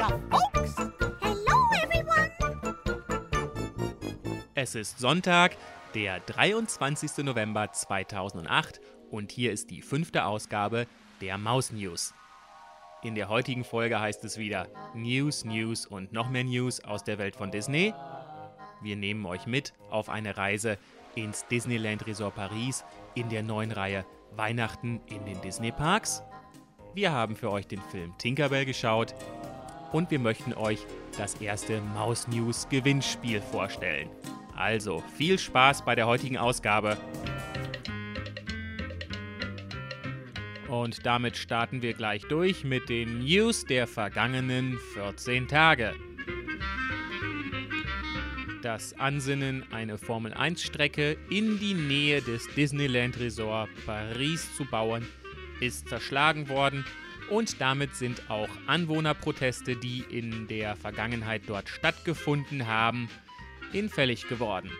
ya, folks. Hello, everyone. Es ist Sonntag, der 23. November 2008 und hier ist die fünfte Ausgabe der Maus News. In der heutigen Folge heißt es wieder News, News und noch mehr News aus der Welt von Disney. Wir nehmen euch mit auf eine Reise ins Disneyland Resort Paris in der neuen Reihe Weihnachten in den Disney Parks. Wir haben für euch den Film Tinkerbell geschaut und wir möchten euch das erste Maus News Gewinnspiel vorstellen. Also viel Spaß bei der heutigen Ausgabe. Und damit starten wir gleich durch mit den News der vergangenen 14 Tage. Das Ansinnen, eine Formel-1-Strecke in die Nähe des Disneyland Resort Paris zu bauen, ist zerschlagen worden und damit sind auch Anwohnerproteste, die in der Vergangenheit dort stattgefunden haben, hinfällig geworden.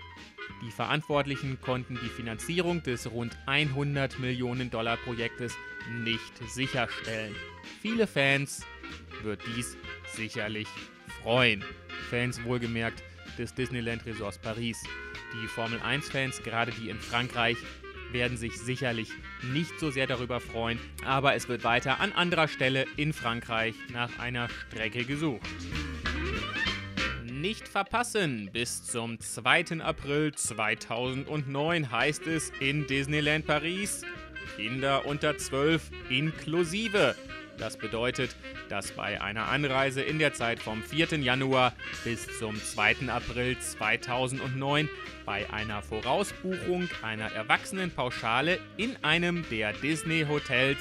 Die Verantwortlichen konnten die Finanzierung des rund 100 Millionen Dollar Projektes nicht sicherstellen. Viele Fans wird dies sicherlich freuen. Fans wohlgemerkt des Disneyland Resorts Paris. Die Formel 1-Fans, gerade die in Frankreich, werden sich sicherlich nicht so sehr darüber freuen, aber es wird weiter an anderer Stelle in Frankreich nach einer Strecke gesucht. Nicht verpassen! Bis zum 2. April 2009 heißt es in Disneyland Paris Kinder unter 12 inklusive. Das bedeutet, dass bei einer Anreise in der Zeit vom 4. Januar bis zum 2. April 2009 bei einer Vorausbuchung einer Erwachsenenpauschale in einem der Disney-Hotels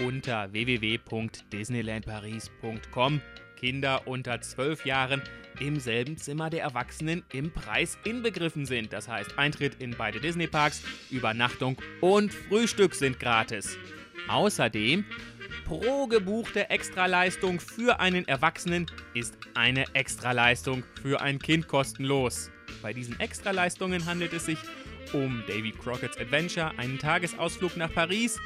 unter www.disneylandparis.com Kinder unter 12 Jahren im selben Zimmer der Erwachsenen im Preis inbegriffen sind. Das heißt, Eintritt in beide Disney-Parks, Übernachtung und Frühstück sind gratis. Außerdem, pro gebuchte Extraleistung für einen Erwachsenen ist eine Extraleistung für ein Kind kostenlos. Bei diesen Extraleistungen handelt es sich um Davy Crockett's Adventure, einen Tagesausflug nach Paris,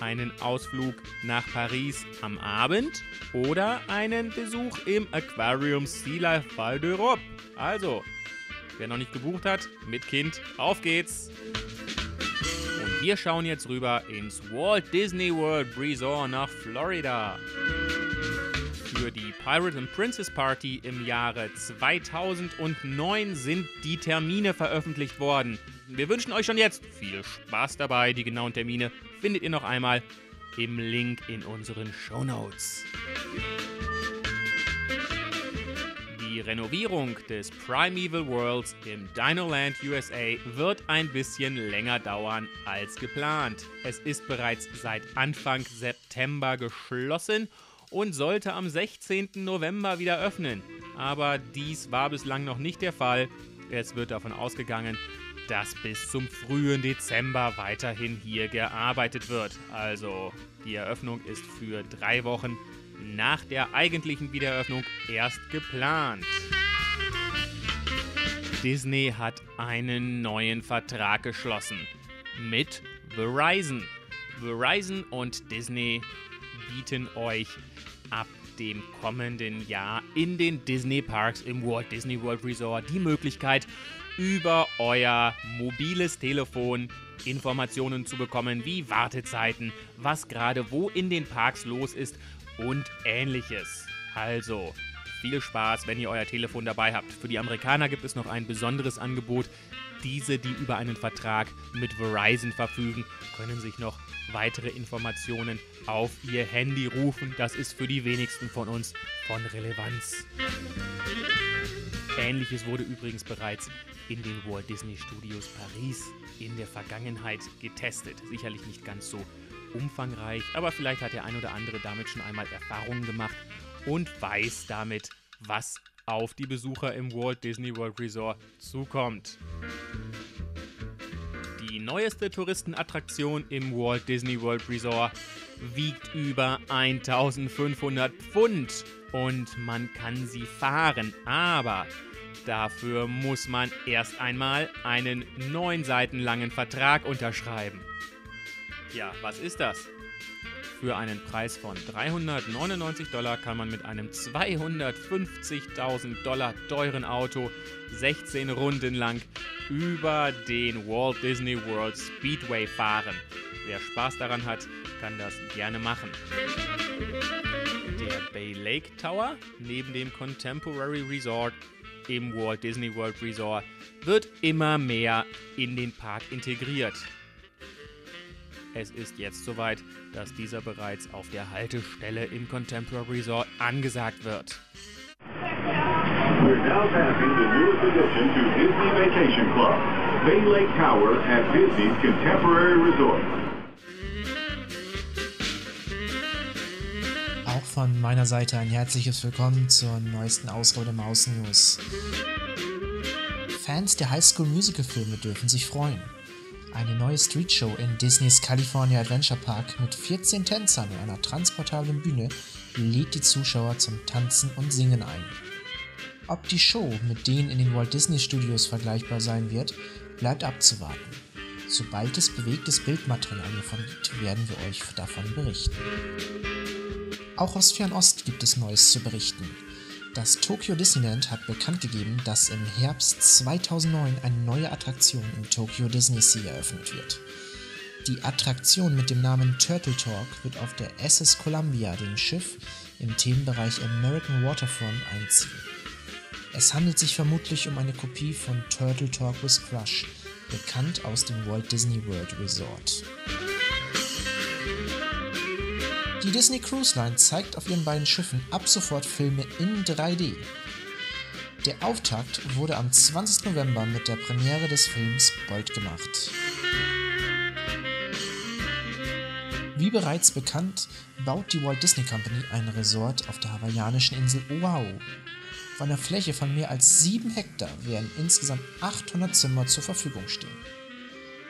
einen Ausflug nach Paris am Abend oder einen Besuch im Aquarium Sea Life Val d'Europe. Also, wer noch nicht gebucht hat, mit Kind, auf geht's! Wir schauen jetzt rüber ins Walt Disney World Resort nach Florida. Für die Pirate and Princess Party im Jahre 2009 sind die Termine veröffentlicht worden. Wir wünschen euch schon jetzt viel Spaß dabei. Die genauen Termine findet ihr noch einmal im Link in unseren Show Notes. Renovierung des Primeval Worlds im Dinoland USA wird ein bisschen länger dauern als geplant. Es ist bereits seit Anfang September geschlossen und sollte am 16. November wieder öffnen. Aber dies war bislang noch nicht der Fall. Es wird davon ausgegangen, dass bis zum frühen Dezember weiterhin hier gearbeitet wird. Also die Eröffnung ist für drei Wochen nach der eigentlichen Wiedereröffnung erst geplant. Disney hat einen neuen Vertrag geschlossen mit Verizon. Verizon und Disney bieten euch ab dem kommenden Jahr in den Disney Parks im Walt Disney World Resort die Möglichkeit, über euer mobiles Telefon Informationen zu bekommen, wie Wartezeiten, was gerade wo in den Parks los ist und ähnliches. Also, viel Spaß, wenn ihr euer Telefon dabei habt. Für die Amerikaner gibt es noch ein besonderes Angebot. Diese, die über einen Vertrag mit Verizon verfügen, können sich noch weitere Informationen auf ihr Handy rufen. Das ist für die wenigsten von uns von Relevanz. Ähnliches wurde übrigens bereits in den Walt Disney Studios Paris in der Vergangenheit getestet. Sicherlich nicht ganz so umfangreich, aber vielleicht hat der ein oder andere damit schon einmal Erfahrungen gemacht und weiß damit, was auf die Besucher im Walt Disney World Resort zukommt. Die neueste Touristenattraktion im Walt Disney World Resort wiegt über 1500 Pfund und man kann sie fahren, aber dafür muss man erst einmal einen neun Seiten langen Vertrag unterschreiben. Ja, was ist das? Für einen Preis von 399 Dollar kann man mit einem 250.000 Dollar teuren Auto 16 Runden lang über den Walt Disney World Speedway fahren. Wer Spaß daran hat, kann das gerne machen. Der Bay Lake Tower neben dem Contemporary Resort im Walt Disney World Resort wird immer mehr in den Park integriert. Es ist jetzt soweit, dass dieser bereits auf der Haltestelle im Contemporary Resort angesagt wird. We're now passing the newest addition to Disney Vacation Club, Bay Lake Tower at Disney's Contemporary Resort. Auch von meiner Seite ein herzliches Willkommen zur neuesten Ausgabe der Maus News. Fans der Highschool Musical Filme dürfen sich freuen. Eine neue Streetshow in Disneys California Adventure Park mit 14 Tänzern und einer transportablen Bühne lädt die Zuschauer zum Tanzen und Singen ein. Ob die Show mit denen in den Walt Disney Studios vergleichbar sein wird, bleibt abzuwarten. Sobald es bewegtes Bildmaterial hiervon gibt, werden wir euch davon berichten. Auch aus Fernost gibt es Neues zu berichten. Das Tokyo Disneyland hat bekannt gegeben, dass im Herbst 2009 eine neue Attraktion im Tokyo Disney Sea eröffnet wird. Die Attraktion mit dem Namen Turtle Talk wird auf der SS Columbia, dem Schiff, im Themenbereich American Waterfront einziehen. Es handelt sich vermutlich um eine Kopie von Turtle Talk with Crush, bekannt aus dem Walt Disney World Resort. Die Disney Cruise Line zeigt auf ihren beiden Schiffen ab sofort Filme in 3D. Der Auftakt wurde am 20. November mit der Premiere des Films Bold gemacht. Wie bereits bekannt, baut die Walt Disney Company ein Resort auf der hawaiianischen Insel Oahu. Auf einer Fläche von mehr als 7 Hektar werden insgesamt 800 Zimmer zur Verfügung stehen.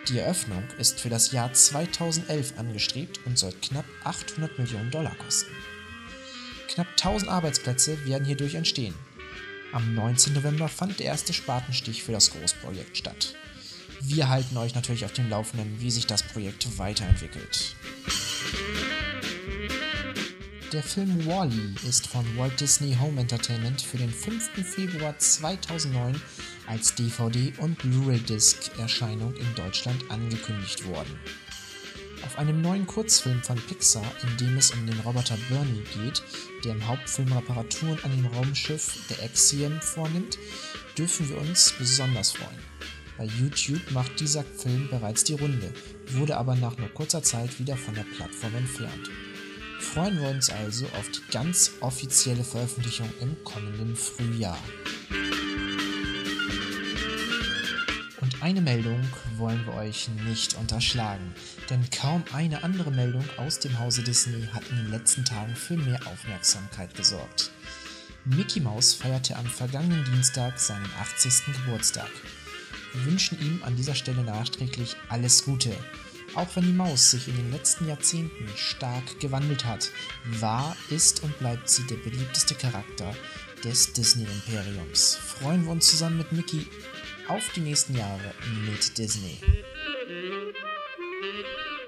Die Eröffnung ist für das Jahr 2011 angestrebt und soll knapp 800 Millionen Dollar kosten. Knapp 1000 Arbeitsplätze werden hierdurch entstehen. Am 19. November fand der erste Spatenstich für das Großprojekt statt. Wir halten euch natürlich auf dem Laufenden, wie sich das Projekt weiterentwickelt. Der Film Wally -E ist von Walt Disney Home Entertainment für den 5. Februar 2009 als DVD- und Blu-ray-Disc-Erscheinung in Deutschland angekündigt worden. Auf einem neuen Kurzfilm von Pixar, in dem es um den Roboter Bernie geht, der im Hauptfilm Reparaturen an dem Raumschiff der Axiom vornimmt, dürfen wir uns besonders freuen. Bei YouTube macht dieser Film bereits die Runde, wurde aber nach nur kurzer Zeit wieder von der Plattform entfernt. Freuen wir uns also auf die ganz offizielle Veröffentlichung im kommenden Frühjahr. Und eine Meldung wollen wir euch nicht unterschlagen, denn kaum eine andere Meldung aus dem Hause Disney hat in den letzten Tagen für mehr Aufmerksamkeit gesorgt. Mickey Mouse feierte am vergangenen Dienstag seinen 80. Geburtstag. Wir wünschen ihm an dieser Stelle nachträglich alles Gute. Auch wenn die Maus sich in den letzten Jahrzehnten stark gewandelt hat, war, ist und bleibt sie der beliebteste Charakter des Disney-Imperiums. Freuen wir uns zusammen mit Mickey auf die nächsten Jahre mit Disney.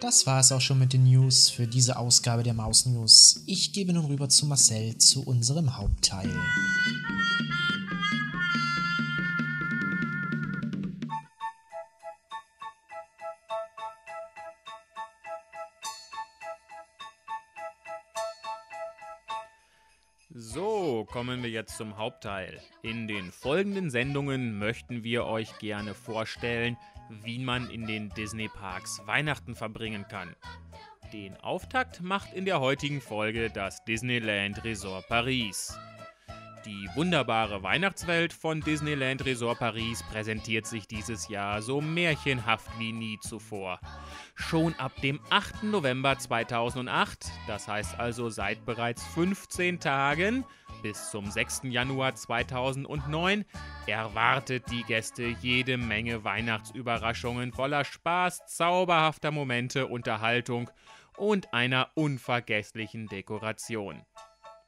Das war es auch schon mit den News für diese Ausgabe der Maus News. Ich gebe nun rüber zu Marcel zu unserem Hauptteil. Jetzt zum Hauptteil. In den folgenden Sendungen möchten wir euch gerne vorstellen, wie man in den Disney-Parks Weihnachten verbringen kann. Den Auftakt macht in der heutigen Folge das Disneyland Resort Paris. Die wunderbare Weihnachtswelt von Disneyland Resort Paris präsentiert sich dieses Jahr so märchenhaft wie nie zuvor. Schon ab dem 8. November 2008, das heißt also seit bereits 15 Tagen, bis zum 6. Januar 2009 erwartet die Gäste jede Menge Weihnachtsüberraschungen voller Spaß, zauberhafter Momente, Unterhaltung und einer unvergesslichen Dekoration.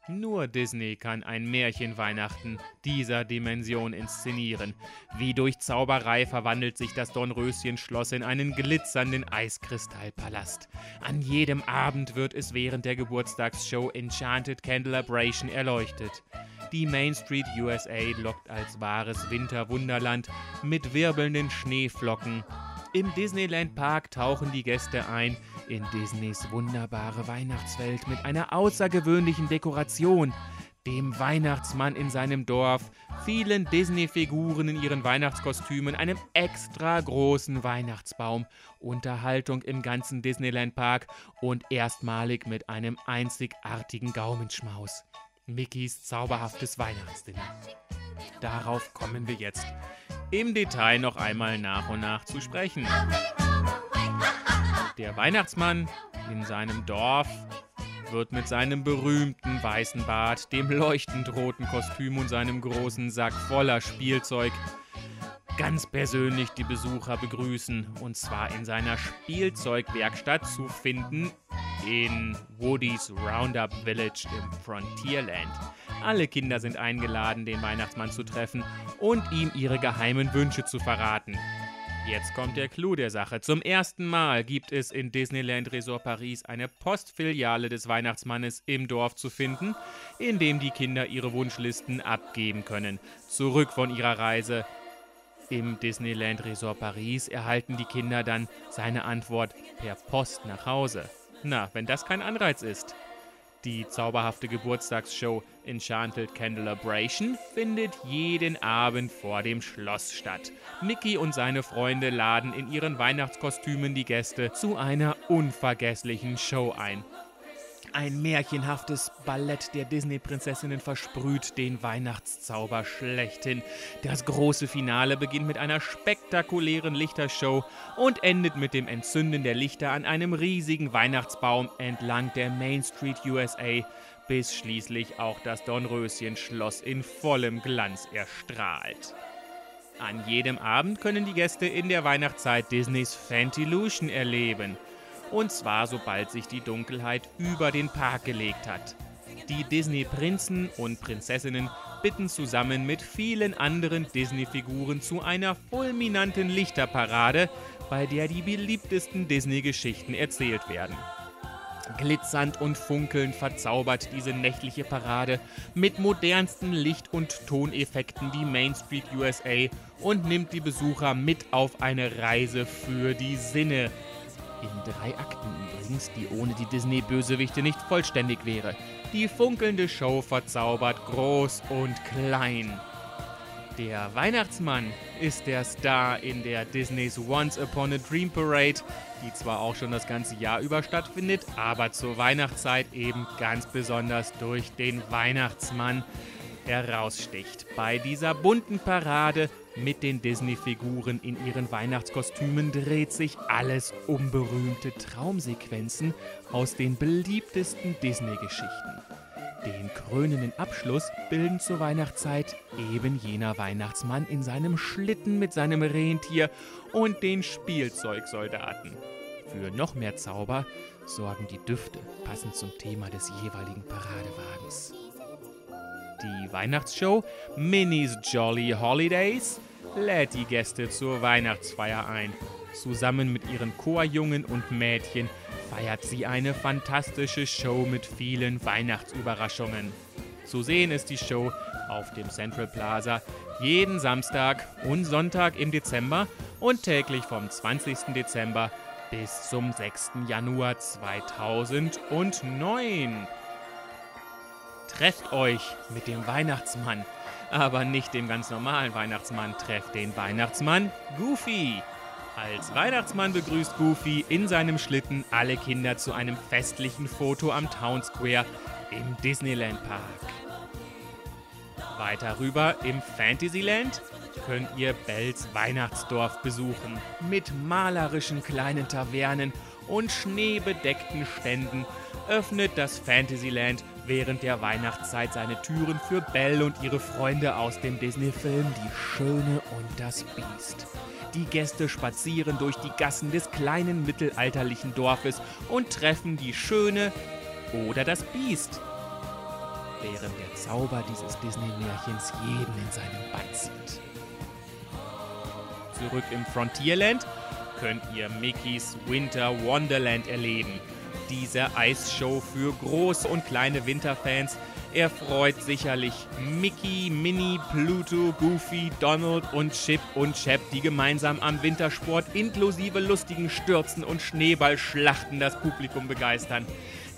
Nur Disney kann ein Märchenweihnachten dieser Dimension inszenieren. Wie durch Zauberei verwandelt sich das Dornröschenschloss in einen glitzernden Eiskristallpalast. An jedem Abend wird es während der Geburtstagsshow Enchanted Candelabration erleuchtet. Die Main Street USA lockt als wahres Winterwunderland mit wirbelnden Schneeflocken. Im Disneyland Park tauchen die Gäste ein in Disneys wunderbare Weihnachtswelt mit einer außergewöhnlichen Dekoration, dem Weihnachtsmann in seinem Dorf, vielen Disney-Figuren in ihren Weihnachtskostümen, einem extra großen Weihnachtsbaum, Unterhaltung im ganzen Disneyland Park und erstmalig mit einem einzigartigen Gaumenschmaus. Mickeys zauberhaftes Weihnachtsdinner. Darauf kommen wir jetzt im Detail noch einmal nach und nach zu sprechen. Der Weihnachtsmann in seinem Dorf wird mit seinem berühmten weißen Bart, dem leuchtend roten Kostüm und seinem großen Sack voller Spielzeug ganz persönlich die Besucher begrüßen. Und zwar in seiner Spielzeugwerkstatt zu finden in Woody's Roundup Village im Frontierland. Alle Kinder sind eingeladen, den Weihnachtsmann zu treffen und ihm ihre geheimen Wünsche zu verraten. Jetzt kommt der Clou der Sache. Zum ersten Mal gibt es in Disneyland Resort Paris eine Postfiliale des Weihnachtsmannes im Dorf zu finden, in dem die Kinder ihre Wunschlisten abgeben können. Zurück von ihrer Reise im Disneyland Resort Paris erhalten die Kinder dann seine Antwort per Post nach Hause. Na, wenn das kein Anreiz ist. Die zauberhafte Geburtstagsshow Enchanted Candelabration findet jeden Abend vor dem Schloss statt. Mickey und seine Freunde laden in ihren Weihnachtskostümen die Gäste zu einer unvergesslichen Show ein. Ein märchenhaftes Ballett der Disney-Prinzessinnen versprüht den Weihnachtszauber schlechthin. Das große Finale beginnt mit einer spektakulären Lichtershow und endet mit dem Entzünden der Lichter an einem riesigen Weihnachtsbaum entlang der Main Street USA, bis schließlich auch das Dornröschenschloss in vollem Glanz erstrahlt. An jedem Abend können die Gäste in der Weihnachtszeit Disneys Fantillusion erleben – und zwar sobald sich die Dunkelheit über den Park gelegt hat. Die Disney-Prinzen und Prinzessinnen bitten zusammen mit vielen anderen Disney-Figuren zu einer fulminanten Lichterparade, bei der die beliebtesten Disney-Geschichten erzählt werden. Glitzernd und funkelnd verzaubert diese nächtliche Parade mit modernsten Licht- und Toneffekten die Main Street USA und nimmt die Besucher mit auf eine Reise für die Sinne, in drei Akten übrigens, die ohne die Disney-Bösewichte nicht vollständig wäre. Die funkelnde Show verzaubert groß und klein. Der Weihnachtsmann ist der Star in der Disneys Once Upon a Dream Parade, die zwar auch schon das ganze Jahr über stattfindet, aber zur Weihnachtszeit eben ganz besonders durch den Weihnachtsmann heraussticht. Bei dieser bunten Parade mit den Disney-Figuren in ihren Weihnachtskostümen dreht sich alles um berühmte Traumsequenzen aus den beliebtesten Disney-Geschichten. Den krönenden Abschluss bilden zur Weihnachtszeit eben jener Weihnachtsmann in seinem Schlitten mit seinem Rentier und den Spielzeugsoldaten. Für noch mehr Zauber sorgen die Düfte, passend zum Thema des jeweiligen Paradewagens. Die Weihnachtsshow Minnie's Jolly Holidays lädt die Gäste zur Weihnachtsfeier ein. Zusammen mit ihren Chorjungen und Mädchen feiert sie eine fantastische Show mit vielen Weihnachtsüberraschungen. Zu sehen ist die Show auf dem Central Plaza jeden Samstag und Sonntag im Dezember und täglich vom 20. Dezember bis zum 6. Januar 2009. Trefft euch mit dem Weihnachtsmann aber nicht dem ganz normalen Weihnachtsmann. Trefft den Weihnachtsmann Goofy. Als Weihnachtsmann begrüßt Goofy in seinem Schlitten alle Kinder zu einem festlichen Foto am Town Square im Disneyland Park. Weiter rüber im Fantasyland könnt ihr Bells Weihnachtsdorf besuchen. Mit malerischen kleinen Tavernen und schneebedeckten Ständen öffnet das Fantasyland während der Weihnachtszeit seine Türen für Belle und ihre Freunde aus dem Disney-Film Die Schöne und das Biest. Die Gäste spazieren durch die Gassen des kleinen mittelalterlichen Dorfes und treffen die Schöne oder das Biest. während der Zauber dieses Disney-Märchens jeden in seinen Bann zieht. Zurück im Frontierland könnt ihr Mickeys Winter Wonderland erleben. Diese Eisshow für große und kleine Winterfans erfreut sicherlich Mickey, Minnie, Pluto, Goofy, Donald und Chip und Chap, die gemeinsam am Wintersport inklusive lustigen Stürzen und Schneeballschlachten das Publikum begeistern.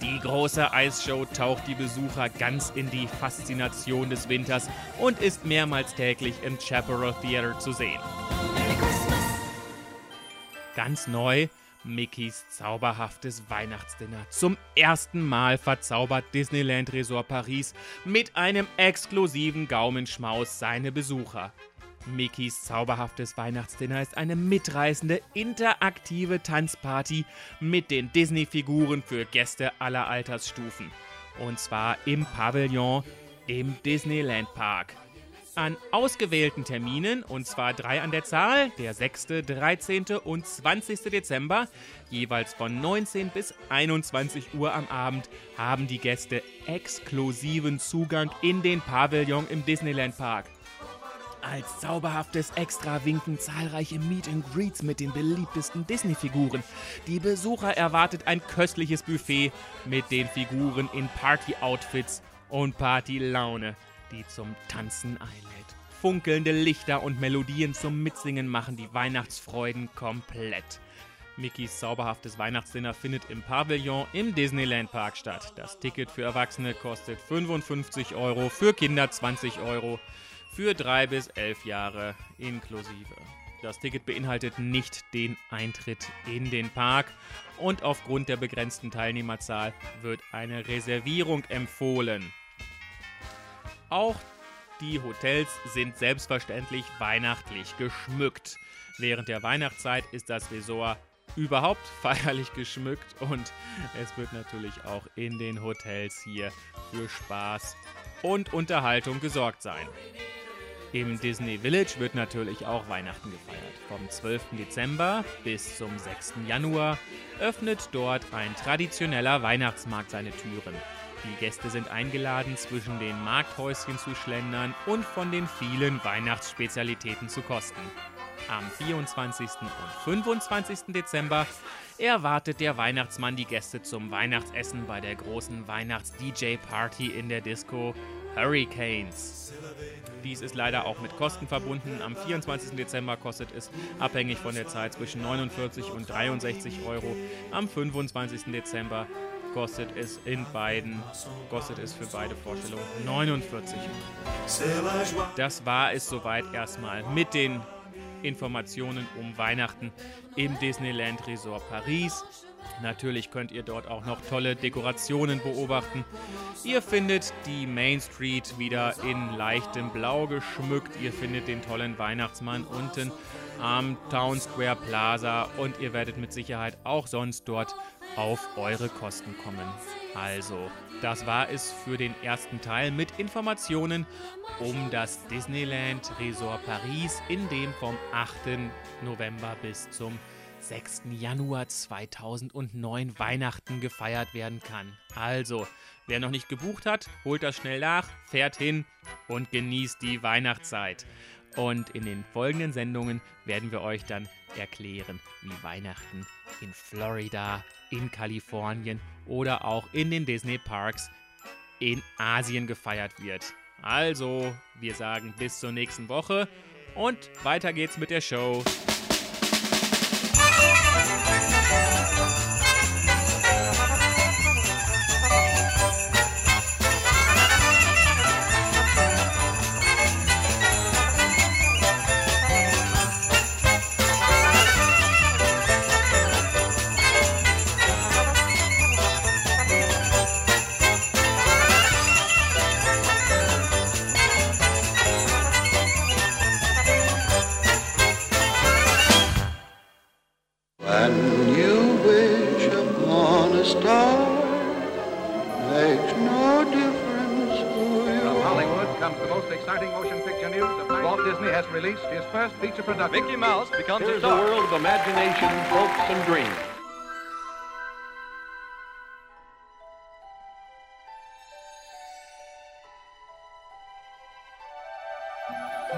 Die große Eisshow taucht die Besucher ganz in die Faszination des Winters und ist mehrmals täglich im Chaparral Theater zu sehen. Ganz neu Mickeys zauberhaftes Weihnachtsdinner. Zum ersten Mal verzaubert Disneyland Resort Paris mit einem exklusiven Gaumenschmaus seine Besucher. Mickeys zauberhaftes Weihnachtsdinner ist eine mitreißende, interaktive Tanzparty mit den Disney-Figuren für Gäste aller Altersstufen. Und zwar im Pavillon im Disneyland Park an ausgewählten Terminen, und zwar drei an der Zahl, der 6., 13. und 20. Dezember, jeweils von 19 bis 21 Uhr am Abend, haben die Gäste exklusiven Zugang in den Pavillon im Disneyland Park. Als zauberhaftes Extra winken zahlreiche Meet and Greets mit den beliebtesten Disney-Figuren. Die Besucher erwartet ein köstliches Buffet mit den Figuren in Party-Outfits und Party-Laune die zum Tanzen einlädt. Funkelnde Lichter und Melodien zum Mitsingen machen die Weihnachtsfreuden komplett. Mickeys zauberhaftes Weihnachtsdinner findet im Pavillon im Disneyland Park statt. Das Ticket für Erwachsene kostet 55 Euro, für Kinder 20 Euro, für 3 bis 11 Jahre inklusive. Das Ticket beinhaltet nicht den Eintritt in den Park und aufgrund der begrenzten Teilnehmerzahl wird eine Reservierung empfohlen. Auch die Hotels sind selbstverständlich weihnachtlich geschmückt. Während der Weihnachtszeit ist das Resort überhaupt feierlich geschmückt und es wird natürlich auch in den Hotels hier für Spaß und Unterhaltung gesorgt sein. Im Disney Village wird natürlich auch Weihnachten gefeiert. Vom 12. Dezember bis zum 6. Januar öffnet dort ein traditioneller Weihnachtsmarkt seine Türen. Die Gäste sind eingeladen, zwischen den Markthäuschen zu schlendern und von den vielen Weihnachtsspezialitäten zu kosten. Am 24. und 25. Dezember erwartet der Weihnachtsmann die Gäste zum Weihnachtsessen bei der großen Weihnachts-DJ-Party in der Disco Hurricanes. Dies ist leider auch mit Kosten verbunden. Am 24. Dezember kostet es abhängig von der Zeit zwischen 49 und 63 Euro. Am 25. Dezember kostet es in beiden, kostet es für beide Vorstellungen 49 Euro. Das war es soweit erstmal mit den Informationen um Weihnachten im Disneyland Resort Paris. Natürlich könnt ihr dort auch noch tolle Dekorationen beobachten. Ihr findet die Main Street wieder in leichtem Blau geschmückt. Ihr findet den tollen Weihnachtsmann unten am Town Square Plaza und ihr werdet mit Sicherheit auch sonst dort auf eure Kosten kommen. Also, das war es für den ersten Teil mit Informationen um das Disneyland Resort Paris, in dem vom 8. November bis zum 6. Januar 2009 Weihnachten gefeiert werden kann. Also, wer noch nicht gebucht hat, holt das schnell nach, fährt hin und genießt die Weihnachtszeit. Und in den folgenden Sendungen werden wir euch dann erklären, wie Weihnachten in Florida, in Kalifornien oder auch in den Disney Parks in Asien gefeiert wird. Also, wir sagen bis zur nächsten Woche und weiter geht's mit der Show. The most exciting motion picture news of Walt Disney has released his first feature production. Mickey Mouse becomes Here's a star. a world of imagination, hopes, and dreams.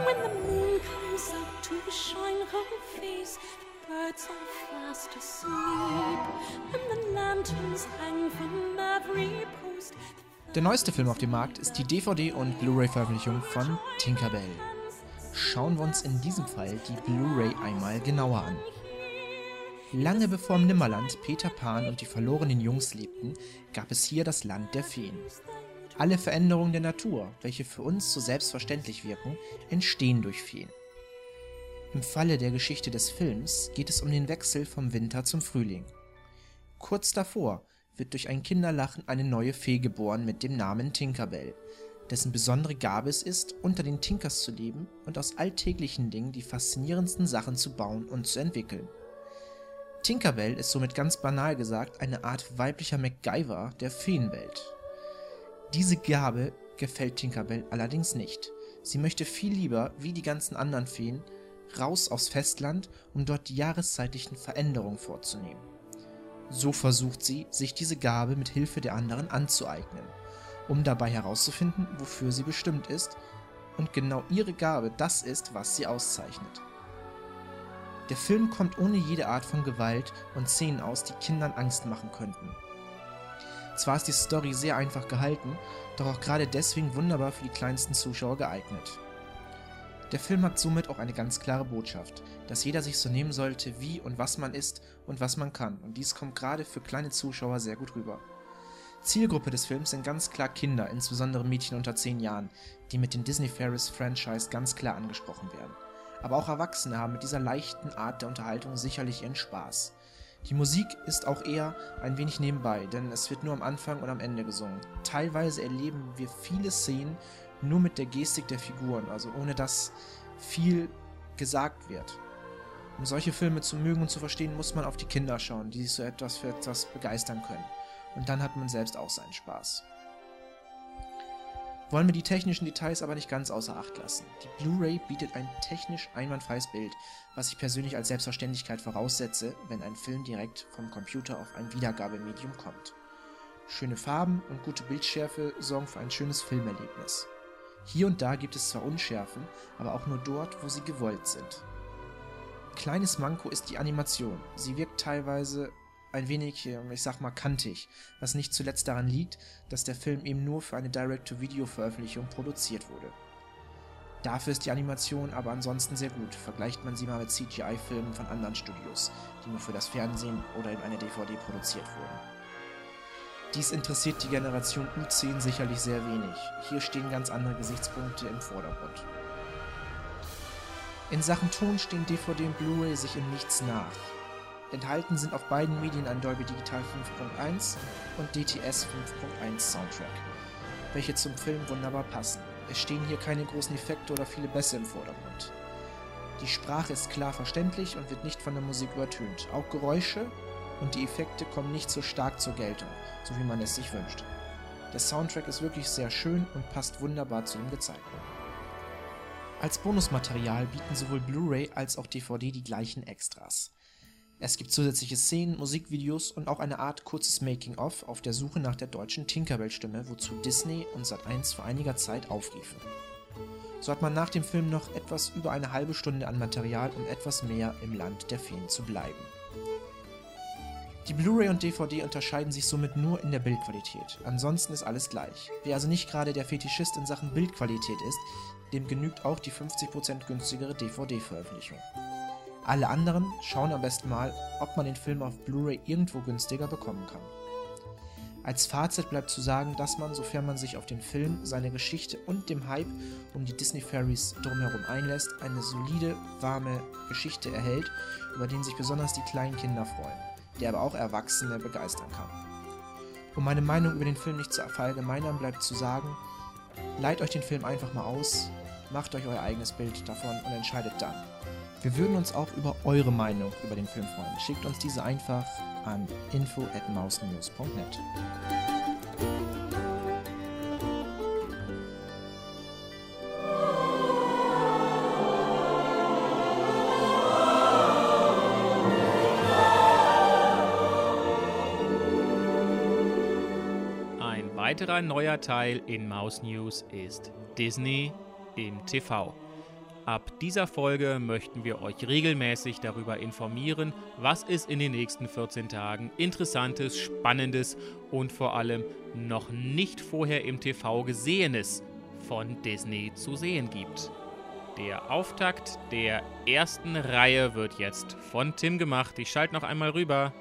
When the moon comes up to shine her face, the birds are fast asleep, and the lanterns hang from every Der neueste Film auf dem Markt ist die DVD- und Blu-ray-Veröffentlichung von Tinkerbell. Schauen wir uns in diesem Fall die Blu-ray einmal genauer an. Lange bevor im Nimmerland Peter Pan und die verlorenen Jungs lebten, gab es hier das Land der Feen. Alle Veränderungen der Natur, welche für uns so selbstverständlich wirken, entstehen durch Feen. Im Falle der Geschichte des Films geht es um den Wechsel vom Winter zum Frühling. Kurz davor wird durch ein Kinderlachen eine neue Fee geboren mit dem Namen Tinkerbell, dessen besondere Gabe es ist, unter den Tinkers zu leben und aus alltäglichen Dingen die faszinierendsten Sachen zu bauen und zu entwickeln. Tinkerbell ist somit ganz banal gesagt eine Art weiblicher MacGyver der Feenwelt. Diese Gabe gefällt Tinkerbell allerdings nicht. Sie möchte viel lieber, wie die ganzen anderen Feen, raus aufs Festland, um dort die jahreszeitlichen Veränderungen vorzunehmen. So versucht sie, sich diese Gabe mit Hilfe der anderen anzueignen, um dabei herauszufinden, wofür sie bestimmt ist und genau ihre Gabe das ist, was sie auszeichnet. Der Film kommt ohne jede Art von Gewalt und Szenen aus, die Kindern Angst machen könnten. Zwar ist die Story sehr einfach gehalten, doch auch gerade deswegen wunderbar für die kleinsten Zuschauer geeignet. Der Film hat somit auch eine ganz klare Botschaft, dass jeder sich so nehmen sollte, wie und was man ist und was man kann, und dies kommt gerade für kleine Zuschauer sehr gut rüber. Zielgruppe des Films sind ganz klar Kinder, insbesondere Mädchen unter 10 Jahren, die mit dem Disney Ferris Franchise ganz klar angesprochen werden. Aber auch Erwachsene haben mit dieser leichten Art der Unterhaltung sicherlich ihren Spaß. Die Musik ist auch eher ein wenig nebenbei, denn es wird nur am Anfang und am Ende gesungen. Teilweise erleben wir viele Szenen nur mit der Gestik der Figuren, also ohne dass viel gesagt wird. Um solche Filme zu mögen und zu verstehen, muss man auf die Kinder schauen, die sich so etwas für etwas begeistern können. Und dann hat man selbst auch seinen Spaß. Wollen wir die technischen Details aber nicht ganz außer Acht lassen. Die Blu-ray bietet ein technisch einwandfreies Bild, was ich persönlich als Selbstverständlichkeit voraussetze, wenn ein Film direkt vom Computer auf ein Wiedergabemedium kommt. Schöne Farben und gute Bildschärfe sorgen für ein schönes Filmerlebnis. Hier und da gibt es zwar Unschärfen, aber auch nur dort, wo sie gewollt sind. Kleines Manko ist die Animation. Sie wirkt teilweise ein wenig, ich sag mal, kantig, was nicht zuletzt daran liegt, dass der Film eben nur für eine Direct-to-Video-Veröffentlichung produziert wurde. Dafür ist die Animation aber ansonsten sehr gut, vergleicht man sie mal mit CGI-Filmen von anderen Studios, die nur für das Fernsehen oder in einer DVD produziert wurden. Dies interessiert die Generation U10 sicherlich sehr wenig, hier stehen ganz andere Gesichtspunkte im Vordergrund. In Sachen Ton stehen DVD und Blu-ray sich in nichts nach. Enthalten sind auf beiden Medien ein Dolby Digital 5.1 und DTS 5.1 Soundtrack, welche zum Film wunderbar passen. Es stehen hier keine großen Effekte oder viele Bässe im Vordergrund. Die Sprache ist klar verständlich und wird nicht von der Musik übertönt. Auch Geräusche und die Effekte kommen nicht so stark zur Geltung, so wie man es sich wünscht. Der Soundtrack ist wirklich sehr schön und passt wunderbar zu dem Gezeigten. Als Bonusmaterial bieten sowohl Blu-ray als auch DVD die gleichen Extras. Es gibt zusätzliche Szenen, Musikvideos und auch eine Art kurzes Making-of auf der Suche nach der deutschen Tinkerbell-Stimme, wozu Disney und Sat1 vor einiger Zeit aufriefen. So hat man nach dem Film noch etwas über eine halbe Stunde an Material, um etwas mehr im Land der Feen zu bleiben. Die Blu-ray und DVD unterscheiden sich somit nur in der Bildqualität. Ansonsten ist alles gleich. Wer also nicht gerade der Fetischist in Sachen Bildqualität ist, dem genügt auch die 50% günstigere DVD-Veröffentlichung. Alle anderen schauen am besten mal, ob man den Film auf Blu-ray irgendwo günstiger bekommen kann. Als Fazit bleibt zu sagen, dass man, sofern man sich auf den Film, seine Geschichte und dem Hype um die Disney Fairies drumherum einlässt, eine solide, warme Geschichte erhält, über den sich besonders die kleinen Kinder freuen, der aber auch Erwachsene begeistern kann. Um meine Meinung über den Film nicht zu verallgemeinern, bleibt zu sagen, leiht euch den Film einfach mal aus, macht euch euer eigenes Bild davon und entscheidet dann. Wir würden uns auch über eure Meinung über den Film freuen. Schickt uns diese einfach an info weiterer neuer Teil in Maus News ist Disney im TV. Ab dieser Folge möchten wir euch regelmäßig darüber informieren, was es in den nächsten 14 Tagen Interessantes, Spannendes und vor allem noch nicht vorher im TV Gesehenes von Disney zu sehen gibt. Der Auftakt der ersten Reihe wird jetzt von Tim gemacht. Ich schalte noch einmal rüber.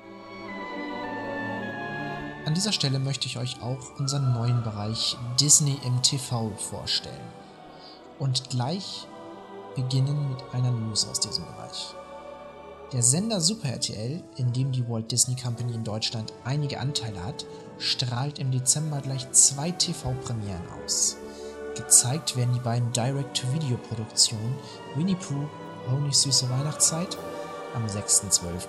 An dieser Stelle möchte ich euch auch unseren neuen Bereich Disney im TV vorstellen. Und gleich beginnen mit einer News aus diesem Bereich. Der Sender Super RTL, in dem die Walt Disney Company in Deutschland einige Anteile hat, strahlt im Dezember gleich zwei TV-Premieren aus. Gezeigt werden die beiden Direct-to-Video-Produktionen Winnie Pooh, Honig süße Weihnachtszeit am 6.12.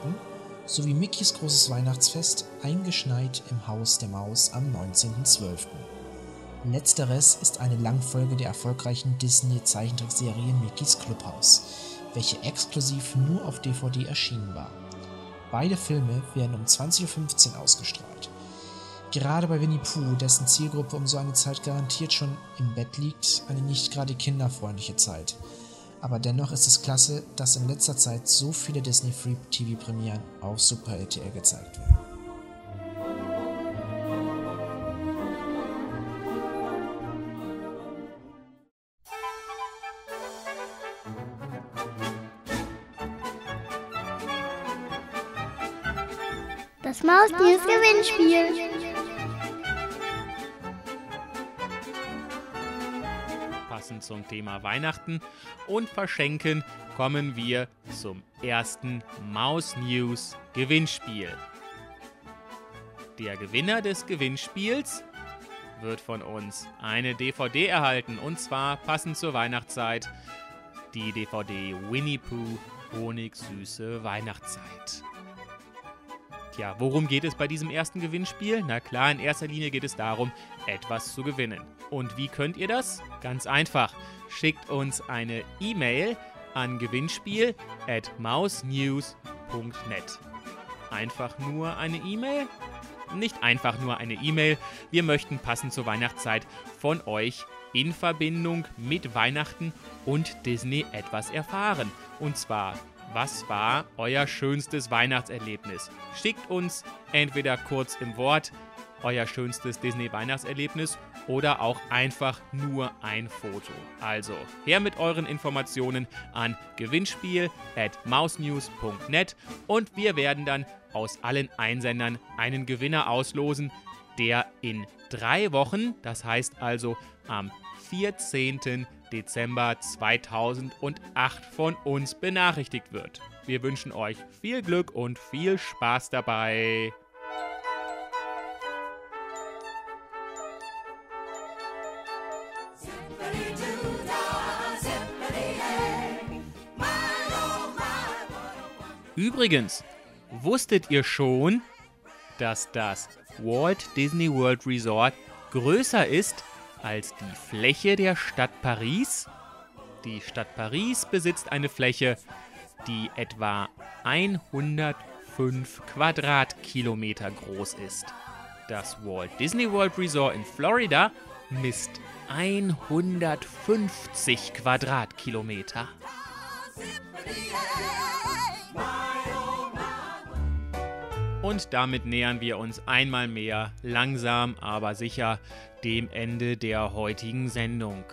sowie Mickeys großes Weihnachtsfest Eingeschneit im Haus der Maus am 19.12. Letzteres ist eine Langfolge der erfolgreichen Disney-Zeichentrickserie Mickeys Clubhouse, welche exklusiv nur auf DVD erschienen war. Beide Filme werden um 20.15 Uhr ausgestrahlt. Gerade bei Winnie Pooh, dessen Zielgruppe um so eine Zeit garantiert schon im Bett liegt, eine nicht gerade kinderfreundliche Zeit. Aber dennoch ist es klasse, dass in letzter Zeit so viele Disney Free TV Premieren auf Super RTL gezeigt werden. Das Maus-News Gewinnspiel. Zum Thema Weihnachten und Verschenken kommen wir zum ersten Maus News Gewinnspiel. Der Gewinner des Gewinnspiels wird von uns eine DVD erhalten und zwar passend zur Weihnachtszeit die DVD Winnie Pooh Honigsüße Weihnachtszeit. Tja, worum geht es bei diesem ersten Gewinnspiel? Na klar, in erster Linie geht es darum, etwas zu gewinnen. Und wie könnt ihr das? Ganz einfach. Schickt uns eine E-Mail an gewinnspiel at mausnews.net. Einfach nur eine E-Mail? Nicht einfach nur eine E-Mail. Wir möchten passend zur Weihnachtszeit von euch in Verbindung mit Weihnachten und Disney etwas erfahren. Und zwar was war euer schönstes Weihnachtserlebnis? Schickt uns entweder kurz im Wort euer schönstes Disney-Weihnachtserlebnis oder auch einfach nur ein Foto. Also her mit euren Informationen an gewinnspiel at mausnews.net und wir werden dann aus allen Einsendern einen Gewinner auslosen, der in drei Wochen, das heißt also am 14. Dezember 2008 von uns benachrichtigt wird. Wir wünschen euch viel Glück und viel Spaß dabei. Übrigens, wusstet ihr schon, dass das Walt Disney World Resort größer ist als die Fläche der Stadt Paris? Die Stadt Paris besitzt eine Fläche, die etwa 105 Quadratkilometer groß ist. Das Walt Disney World Resort in Florida misst 150 Quadratkilometer. Und damit nähern wir uns einmal mehr langsam, aber sicher dem Ende der heutigen Sendung.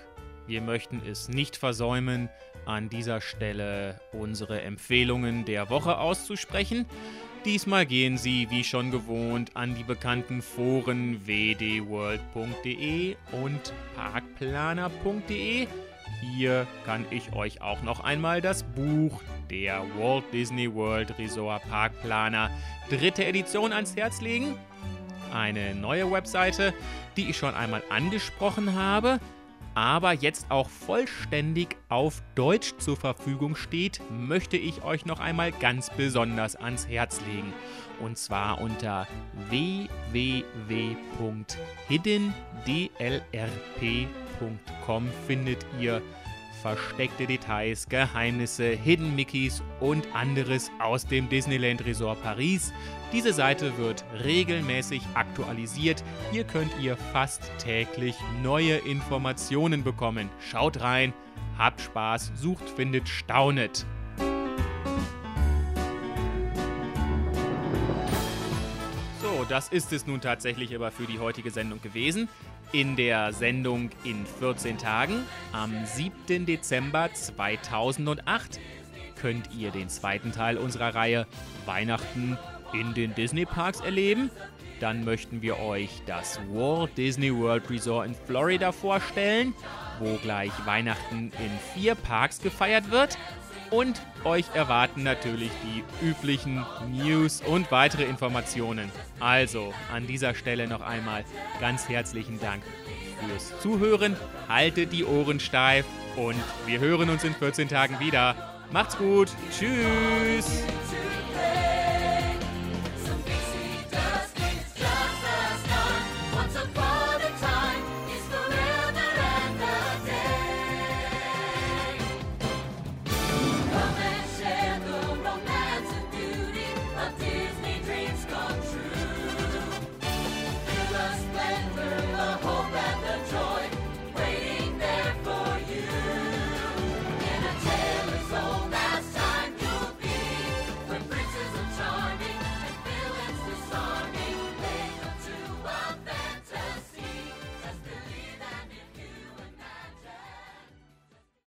Wir möchten es nicht versäumen, an dieser Stelle unsere Empfehlungen der Woche auszusprechen. Diesmal gehen Sie wie schon gewohnt an die bekannten Foren wdworld.de und parkplaner.de. Hier kann ich euch auch noch einmal das Buch der Walt Disney World Resort Parkplaner dritte Edition ans Herz legen. Eine neue Webseite, die ich schon einmal angesprochen habe, aber jetzt auch vollständig auf Deutsch zur Verfügung steht, möchte ich euch noch einmal ganz besonders ans Herz legen. Und zwar unter www.hiddendlrp.com findet ihr versteckte Details, Geheimnisse, Hidden Mickeys und anderes aus dem Disneyland Resort Paris. Diese Seite wird regelmäßig aktualisiert. Hier könnt ihr fast täglich neue Informationen bekommen. Schaut rein, habt Spaß, sucht, findet, staunet. Das ist es nun tatsächlich aber für die heutige Sendung gewesen. In der Sendung in 14 Tagen, am 7. Dezember 2008, könnt ihr den zweiten Teil unserer Reihe Weihnachten in den Disney Parks erleben. Dann möchten wir euch das Walt Disney World Resort in Florida vorstellen, wo gleich Weihnachten in vier Parks gefeiert wird. Und euch erwarten natürlich die üblichen News und weitere Informationen. Also an dieser Stelle noch einmal ganz herzlichen Dank fürs Zuhören. Haltet die Ohren steif und wir hören uns in 14 Tagen wieder. Macht's gut. Tschüss.